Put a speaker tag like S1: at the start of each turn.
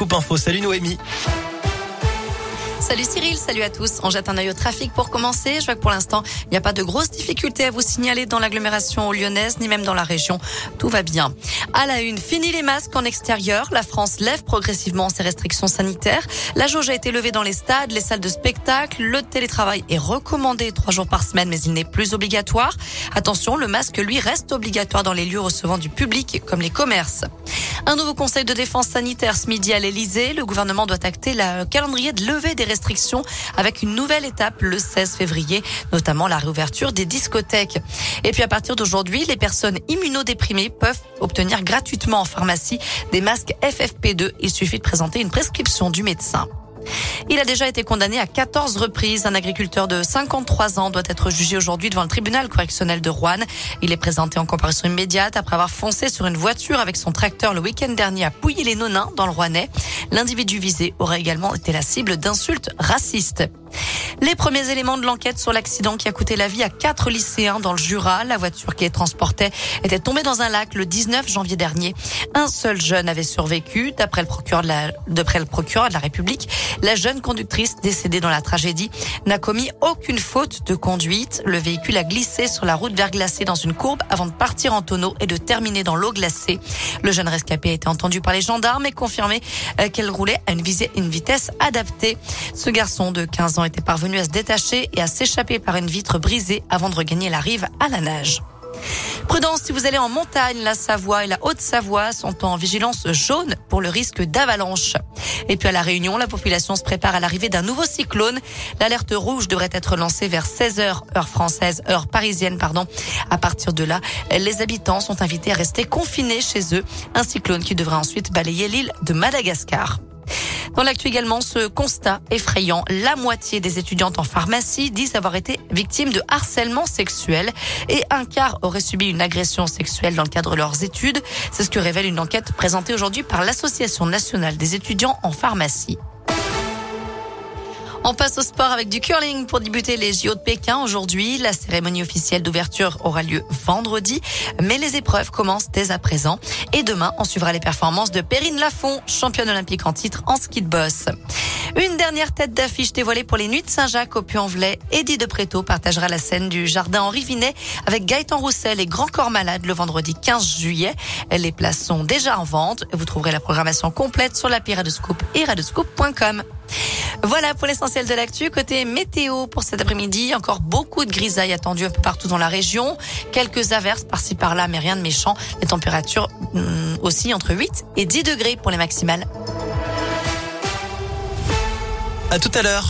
S1: Scoop Info. Salut Noémie.
S2: Salut Cyril, salut à tous. On jette un œil au trafic pour commencer. Je vois que pour l'instant, il n'y a pas de grosses difficultés à vous signaler dans l'agglomération lyonnaise ni même dans la région. Tout va bien. À la une, fini les masques en extérieur. La France lève progressivement ses restrictions sanitaires. La jauge a été levée dans les stades, les salles de spectacle. Le télétravail est recommandé trois jours par semaine, mais il n'est plus obligatoire. Attention, le masque, lui, reste obligatoire dans les lieux recevant du public, comme les commerces. Un nouveau conseil de défense sanitaire ce midi à l'Elysée. Le gouvernement doit acter le calendrier de levée des restrictions avec une nouvelle étape le 16 février, notamment la réouverture des discothèques. Et puis à partir d'aujourd'hui, les personnes immunodéprimées peuvent obtenir gratuitement en pharmacie des masques FFP2. Il suffit de présenter une prescription du médecin. Il a déjà été condamné à 14 reprises. Un agriculteur de 53 ans doit être jugé aujourd'hui devant le tribunal correctionnel de Rouen. Il est présenté en comparaison immédiate après avoir foncé sur une voiture avec son tracteur le week-end dernier à Pouilly-les-Nonins dans le Rouennais. L'individu visé aurait également été la cible d'insultes racistes. Les premiers éléments de l'enquête sur l'accident qui a coûté la vie à quatre lycéens dans le Jura. La voiture qui les transportait était tombée dans un lac le 19 janvier dernier. Un seul jeune avait survécu. D'après le procureur de la, d'après le procureur de la République, la jeune conductrice décédée dans la tragédie n'a commis aucune faute de conduite. Le véhicule a glissé sur la route verglacée dans une courbe avant de partir en tonneau et de terminer dans l'eau glacée. Le jeune rescapé a été entendu par les gendarmes et confirmé euh, qu'elle roulait à une, une vitesse adaptée. Ce garçon de 15 ans était parvenu à se détacher et à s'échapper par une vitre brisée avant de regagner la rive à la nage. Prudence si vous allez en montagne, la Savoie et la Haute-Savoie sont en vigilance jaune pour le risque d'avalanche. Et puis à la Réunion, la population se prépare à l'arrivée d'un nouveau cyclone. L'alerte rouge devrait être lancée vers 16h heure française, heure parisienne pardon. À partir de là, les habitants sont invités à rester confinés chez eux, un cyclone qui devrait ensuite balayer l'île de Madagascar. Dans l'actu également, ce constat effrayant, la moitié des étudiantes en pharmacie disent avoir été victimes de harcèlement sexuel et un quart auraient subi une agression sexuelle dans le cadre de leurs études. C'est ce que révèle une enquête présentée aujourd'hui par l'Association nationale des étudiants en pharmacie. On passe au sport avec du curling pour débuter les JO de Pékin aujourd'hui. La cérémonie officielle d'ouverture aura lieu vendredi, mais les épreuves commencent dès à présent. Et demain, on suivra les performances de Perrine Lafont, championne olympique en titre en ski de boss. Une dernière tête d'affiche dévoilée pour les Nuits de Saint-Jacques au Puy-en-Velay. Eddie de Préto partagera la scène du jardin Henri Vinet avec Gaëtan Roussel et Grand Corps Malade le vendredi 15 juillet. Les places sont déjà en vente. Vous trouverez la programmation complète sur l'appli Radescoop et radescoop.com. Voilà pour l'essentiel de l'actu. Côté météo pour cet après-midi, encore beaucoup de grisailles attendues un peu partout dans la région. Quelques averses par-ci par-là, mais rien de méchant. Les températures hum, aussi entre 8 et 10 degrés pour les maximales.
S1: À tout à l'heure.